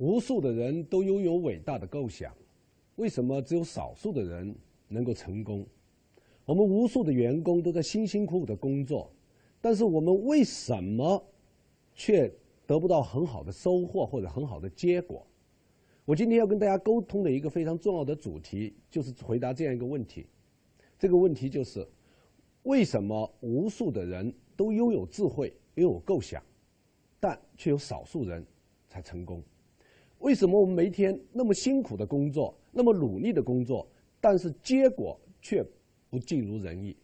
无数的人都拥有伟大的构想，为什么只有少数的人能够成功？我们无数的员工都在辛辛苦苦的工作，但是我们为什么却得不到很好的收获或者很好的结果？我今天要跟大家沟通的一个非常重要的主题，就是回答这样一个问题。这个问题就是：为什么无数的人都拥有智慧、拥有构想，但却有少数人才成功？为什么我们每天那么辛苦的工作，那么努力的工作，但是结果却不尽如人意？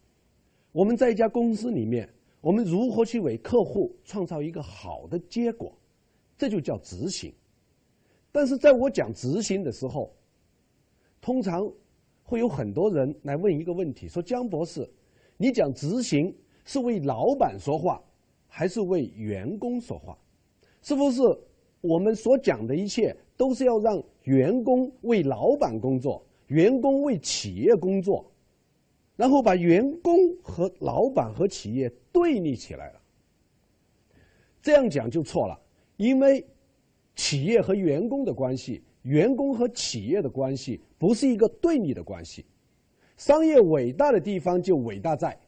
我们在一家公司里面，我们如何去为客户创造一个好的结果？这就叫执行。但是在我讲执行的时候，通常会有很多人来问一个问题：说江博士，你讲执行是为老板说话，还是为员工说话？是不是？我们所讲的一切都是要让员工为老板工作，员工为企业工作，然后把员工和老板和企业对立起来了。这样讲就错了，因为企业和员工的关系，员工和企业的关系不是一个对立的关系。商业伟大的地方就伟大在，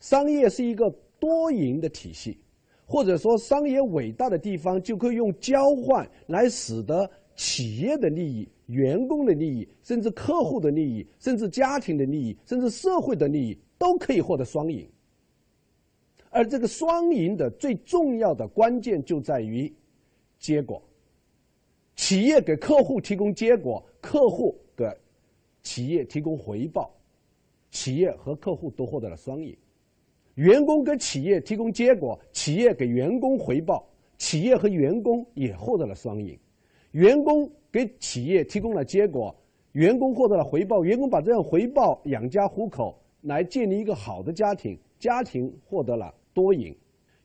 商业是一个多赢的体系。或者说，商业伟大的地方就可以用交换来使得企业的利益、员工的利益，甚至客户的利益，甚至家庭的利益，甚至社会的利益，都可以获得双赢。而这个双赢的最重要的关键就在于结果：企业给客户提供结果，客户给企业提供回报，企业和客户都获得了双赢。员工给企业提供结果，企业给员工回报，企业和员工也获得了双赢。员工给企业提供了结果，员工获得了回报，员工把这样回报养家糊口，来建立一个好的家庭，家庭获得了多赢。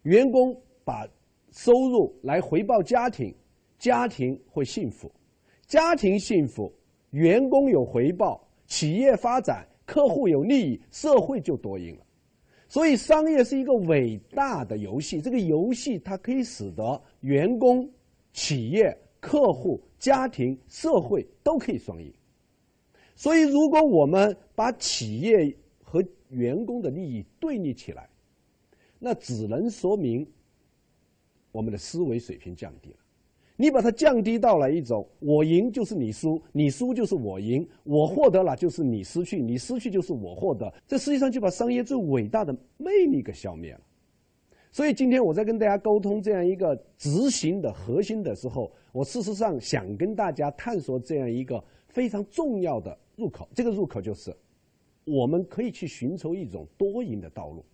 员工把收入来回报家庭，家庭会幸福，家庭幸福，员工有回报，企业发展，客户有利益，社会就多赢了。所以，商业是一个伟大的游戏。这个游戏它可以使得员工、企业、客户、家庭、社会都可以双赢。所以，如果我们把企业和员工的利益对立起来，那只能说明我们的思维水平降低了。你把它降低到了一种我赢就是你输，你输就是我赢，我获得了就是你失去，你失去就是我获得。这实际上就把商业最伟大的魅力给消灭了。所以今天我在跟大家沟通这样一个执行的核心的时候，我事实上想跟大家探索这样一个非常重要的入口。这个入口就是，我们可以去寻求一种多赢的道路，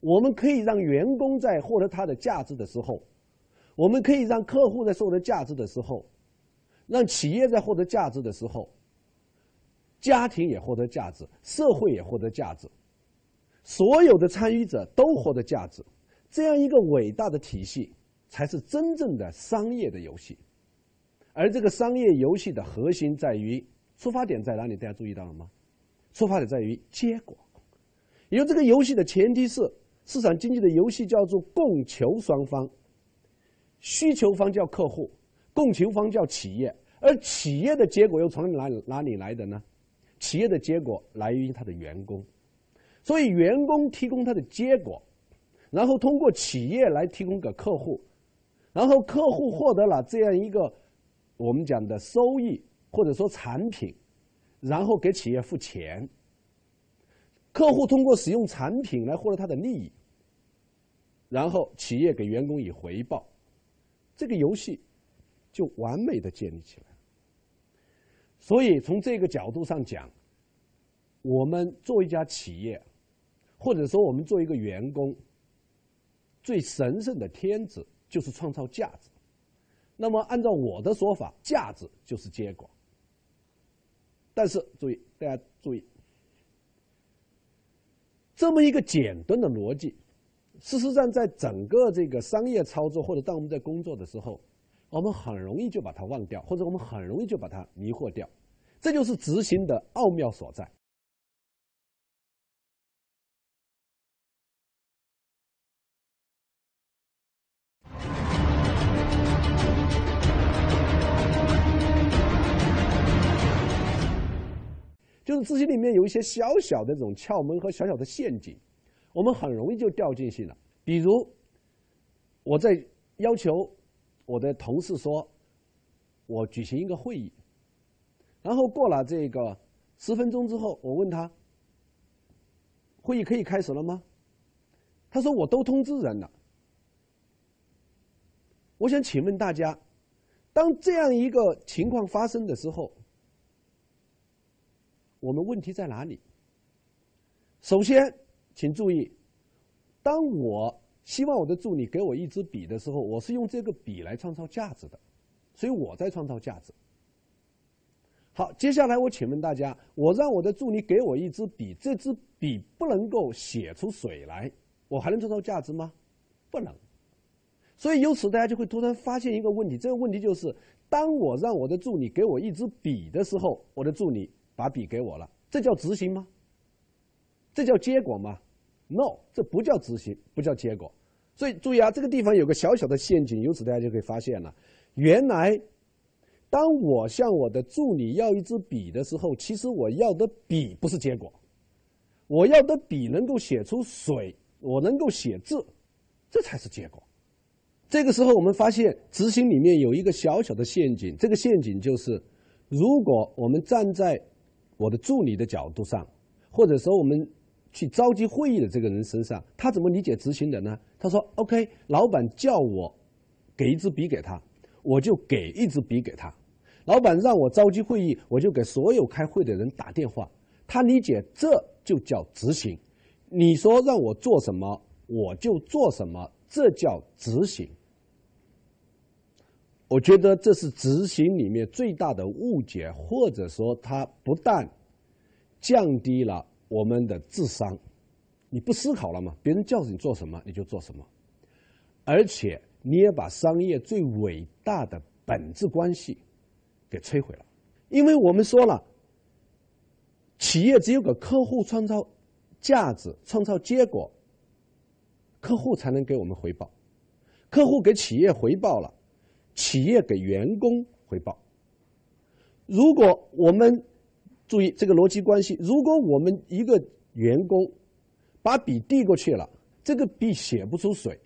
我们可以让员工在获得他的价值的时候。我们可以让客户在获得价值的时候，让企业在获得价值的时候，家庭也获得价值，社会也获得价值，所有的参与者都获得价值，这样一个伟大的体系，才是真正的商业的游戏。而这个商业游戏的核心在于出发点在哪里？大家注意到了吗？出发点在于结果。因为这个游戏的前提是市场经济的游戏叫做供求双方。需求方叫客户，供求方叫企业，而企业的结果又从哪哪里来的呢？企业的结果来源于他的员工，所以员工提供他的结果，然后通过企业来提供给客户，然后客户获得了这样一个我们讲的收益或者说产品，然后给企业付钱，客户通过使用产品来获得他的利益，然后企业给员工以回报。这个游戏就完美的建立起来。所以从这个角度上讲，我们做一家企业，或者说我们做一个员工，最神圣的天职就是创造价值。那么按照我的说法，价值就是结果。但是注意，大家注意，这么一个简单的逻辑。事实上，在整个这个商业操作，或者当我们在工作的时候，我们很容易就把它忘掉，或者我们很容易就把它迷惑掉。这就是执行的奥妙所在。就是执行里面有一些小小的这种窍门和小小的陷阱。我们很容易就掉进去了。比如，我在要求我的同事说，我举行一个会议，然后过了这个十分钟之后，我问他，会议可以开始了吗？他说我都通知人了。我想请问大家，当这样一个情况发生的时候，我们问题在哪里？首先，请注意，当我希望我的助理给我一支笔的时候，我是用这个笔来创造价值的，所以我在创造价值。好，接下来我请问大家，我让我的助理给我一支笔，这支笔不能够写出水来，我还能创造价值吗？不能。所以由此大家就会突然发现一个问题，这个问题就是：当我让我的助理给我一支笔的时候，我的助理把笔给我了，这叫执行吗？这叫结果吗？No，这不叫执行，不叫结果。所以注意啊，这个地方有个小小的陷阱，由此大家就可以发现了，原来当我向我的助理要一支笔的时候，其实我要的笔不是结果，我要的笔能够写出水，我能够写字，这才是结果。这个时候，我们发现执行里面有一个小小的陷阱。这个陷阱就是，如果我们站在我的助理的角度上，或者说我们去召集会议的这个人身上，他怎么理解执行的呢？他说：“OK，老板叫我给一支笔给他，我就给一支笔给他。老板让我召集会议，我就给所有开会的人打电话。他理解这就叫执行。你说让我做什么，我就做什么，这叫执行。”我觉得这是执行里面最大的误解，或者说它不但降低了我们的智商，你不思考了吗？别人叫你做什么你就做什么，而且你也把商业最伟大的本质关系给摧毁了。因为我们说了，企业只有给客户创造价值、创造结果，客户才能给我们回报，客户给企业回报了。企业给员工回报。如果我们注意这个逻辑关系，如果我们一个员工把笔递过去了，这个笔写不出水。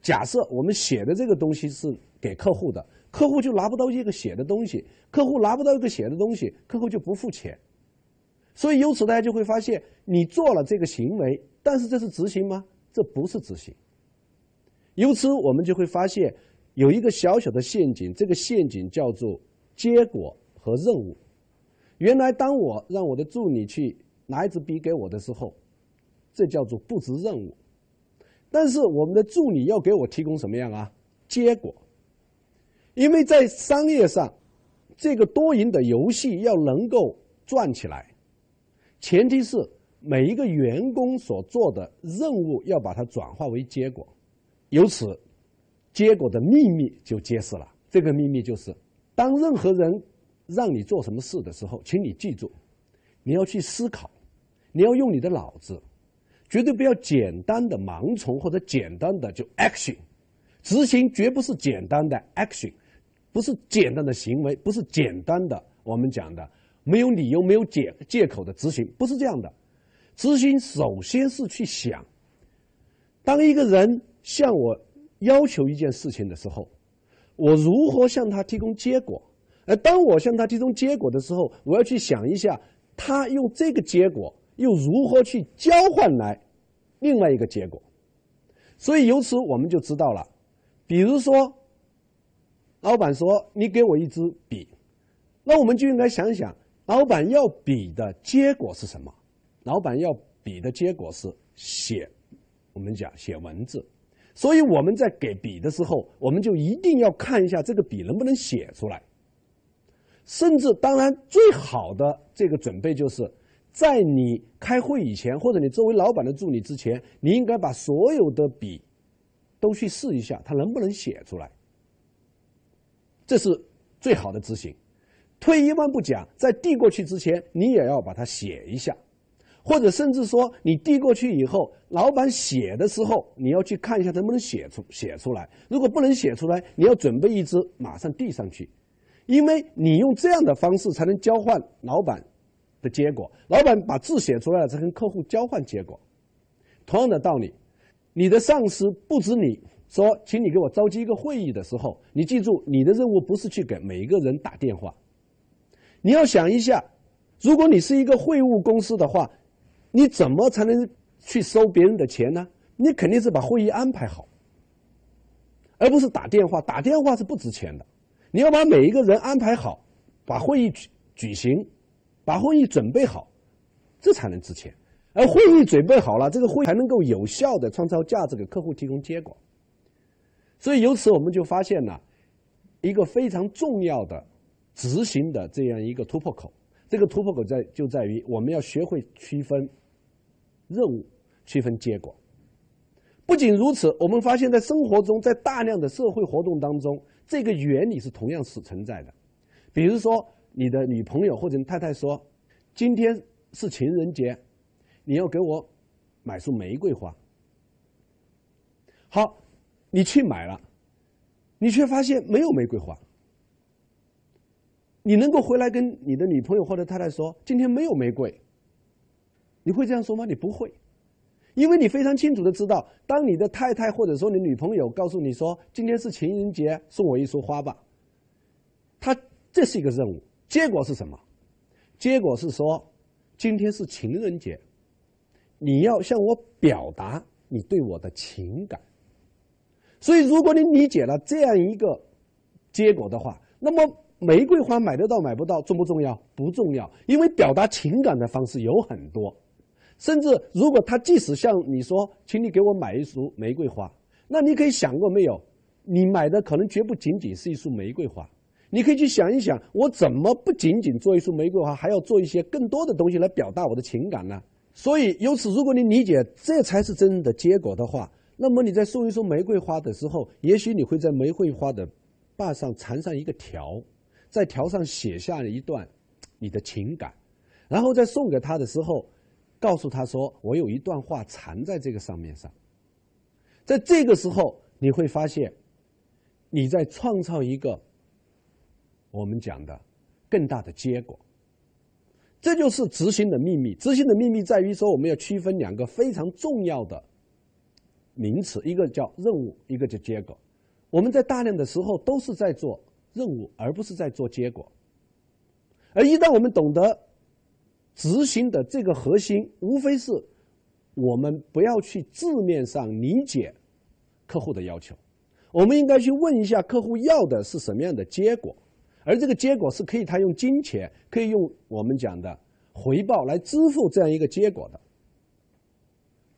假设我们写的这个东西是给客户的，客户就拿不到一个写的东西，客户拿不到一个写的东西，客户就不付钱。所以由此大家就会发现，你做了这个行为，但是这是执行吗？这不是执行。由此我们就会发现。有一个小小的陷阱，这个陷阱叫做结果和任务。原来，当我让我的助理去拿一支笔给我的时候，这叫做布置任务。但是，我们的助理要给我提供什么样啊？结果。因为在商业上，这个多赢的游戏要能够转起来，前提是每一个员工所做的任务要把它转化为结果，由此。结果的秘密就揭示了。这个秘密就是：当任何人让你做什么事的时候，请你记住，你要去思考，你要用你的脑子，绝对不要简单的盲从或者简单的就 action。执行绝不是简单的 action，不是简单的行为，不是简单的我们讲的没有理由、没有借借口的执行，不是这样的。执行首先是去想，当一个人向我。要求一件事情的时候，我如何向他提供结果？而当我向他提供结果的时候，我要去想一下，他用这个结果又如何去交换来另外一个结果。所以由此我们就知道了，比如说，老板说你给我一支笔，那我们就应该想想，老板要笔的结果是什么？老板要笔的结果是写，我们讲写文字。所以我们在给笔的时候，我们就一定要看一下这个笔能不能写出来。甚至，当然最好的这个准备就是，在你开会以前，或者你作为老板的助理之前，你应该把所有的笔都去试一下，它能不能写出来。这是最好的执行。退一万步讲，在递过去之前，你也要把它写一下。或者甚至说，你递过去以后，老板写的时候，你要去看一下能不能写出写出来。如果不能写出来，你要准备一支马上递上去，因为你用这样的方式才能交换老板的结果。老板把字写出来了，才跟客户交换结果。同样的道理，你的上司布置你说，请你给我召集一个会议的时候，你记住，你的任务不是去给每一个人打电话。你要想一下，如果你是一个会务公司的话，你怎么才能去收别人的钱呢？你肯定是把会议安排好，而不是打电话。打电话是不值钱的。你要把每一个人安排好，把会议举举行，把会议准备好，这才能值钱。而会议准备好了，这个会才能够有效的创造价值给客户提供结果。所以由此我们就发现了一个非常重要的执行的这样一个突破口。这个突破口在就在于我们要学会区分任务、区分结果。不仅如此，我们发现，在生活中，在大量的社会活动当中，这个原理是同样是存在的。比如说，你的女朋友或者你太太说：“今天是情人节，你要给我买束玫瑰花。”好，你去买了，你却发现没有玫瑰花。你能够回来跟你的女朋友或者太太说：“今天没有玫瑰。”你会这样说吗？你不会。因为你非常清楚的知道，当你的太太或者说你女朋友告诉你说今天是情人节，送我一束花吧。他这是一个任务，结果是什么？结果是说今天是情人节，你要向我表达你对我的情感。所以，如果你理解了这样一个结果的话，那么玫瑰花买得到买不到重不重要？不重要，因为表达情感的方式有很多。甚至，如果他即使向你说，请你给我买一束玫瑰花，那你可以想过没有？你买的可能绝不仅仅是一束玫瑰花。你可以去想一想，我怎么不仅仅做一束玫瑰花，还要做一些更多的东西来表达我的情感呢？所以，由此，如果你理解这才是真正的结果的话，那么你在送一束玫瑰花的时候，也许你会在玫瑰花的把上缠上一个条，在条上写下一段你的情感，然后在送给他的时候。告诉他说：“我有一段话藏在这个上面上。”在这个时候，你会发现，你在创造一个我们讲的更大的结果。这就是执行的秘密。执行的秘密在于说，我们要区分两个非常重要的名词，一个叫任务，一个叫结果。我们在大量的时候都是在做任务，而不是在做结果。而一旦我们懂得，执行的这个核心，无非是我们不要去字面上理解客户的要求，我们应该去问一下客户要的是什么样的结果，而这个结果是可以他用金钱，可以用我们讲的回报来支付这样一个结果的。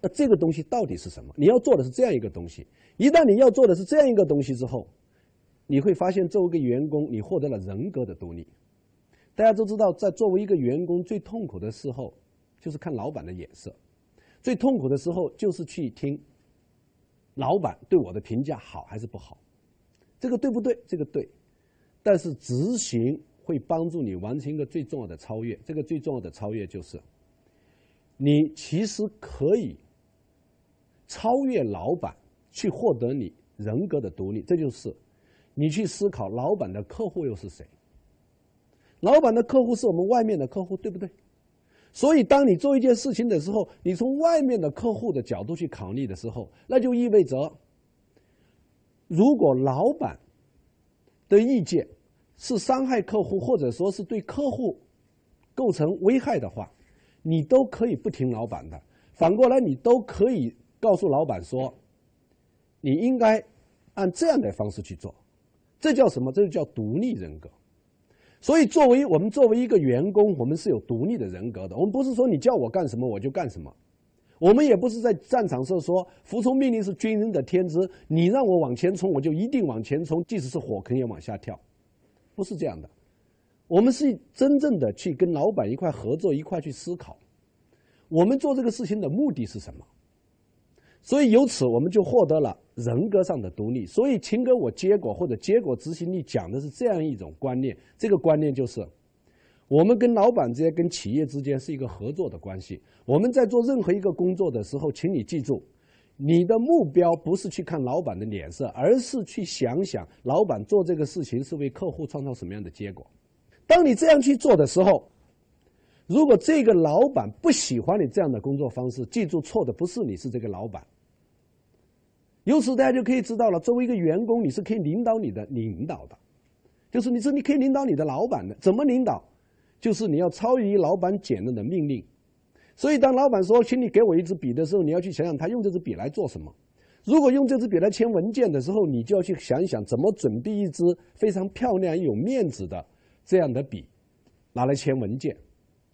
那这个东西到底是什么？你要做的是这样一个东西。一旦你要做的是这样一个东西之后，你会发现作为一个员工，你获得了人格的独立。大家都知道，在作为一个员工最痛苦的时候，就是看老板的眼色；最痛苦的时候，就是去听老板对我的评价好还是不好。这个对不对？这个对。但是执行会帮助你完成一个最重要的超越。这个最重要的超越就是，你其实可以超越老板，去获得你人格的独立。这就是你去思考，老板的客户又是谁？老板的客户是我们外面的客户，对不对？所以，当你做一件事情的时候，你从外面的客户的角度去考虑的时候，那就意味着，如果老板的意见是伤害客户，或者说是对客户构成危害的话，你都可以不听老板的。反过来，你都可以告诉老板说，你应该按这样的方式去做。这叫什么？这就叫独立人格。所以，作为我们作为一个员工，我们是有独立的人格的。我们不是说你叫我干什么我就干什么，我们也不是在战场上说服从命令是军人的天职，你让我往前冲，我就一定往前冲，即使是火坑也往下跳，不是这样的。我们是真正的去跟老板一块合作，一块去思考，我们做这个事情的目的是什么。所以由此我们就获得了人格上的独立。所以，请给我结果或者结果执行力讲的是这样一种观念。这个观念就是，我们跟老板之间、跟企业之间是一个合作的关系。我们在做任何一个工作的时候，请你记住，你的目标不是去看老板的脸色，而是去想想老板做这个事情是为客户创造什么样的结果。当你这样去做的时候，如果这个老板不喜欢你这样的工作方式，记住错的不是你，是这个老板。由此大家就可以知道了，作为一个员工，你是可以领导你的领导的，就是你是你可以领导你的老板的。怎么领导？就是你要超于老板简单的命令。所以当老板说“请你给我一支笔”的时候，你要去想想他用这支笔来做什么。如果用这支笔来签文件的时候，你就要去想一想怎么准备一支非常漂亮、有面子的这样的笔，拿来签文件，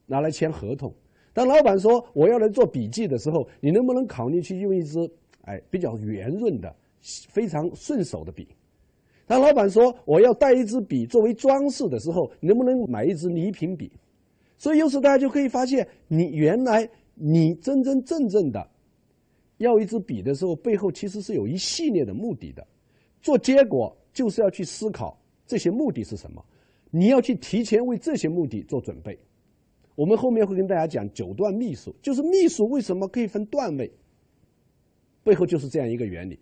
拿来签合同。当老板说我要来做笔记的时候，你能不能考虑去用一支？哎，比较圆润的、非常顺手的笔。当老板说我要带一支笔作为装饰的时候，能不能买一支礼品笔？所以，由此大家就可以发现，你原来你真真正正的要一支笔的时候，背后其实是有一系列的目的的。做结果就是要去思考这些目的是什么，你要去提前为这些目的做准备。我们后面会跟大家讲九段秘术，就是秘术为什么可以分段位。背后就是这样一个原理。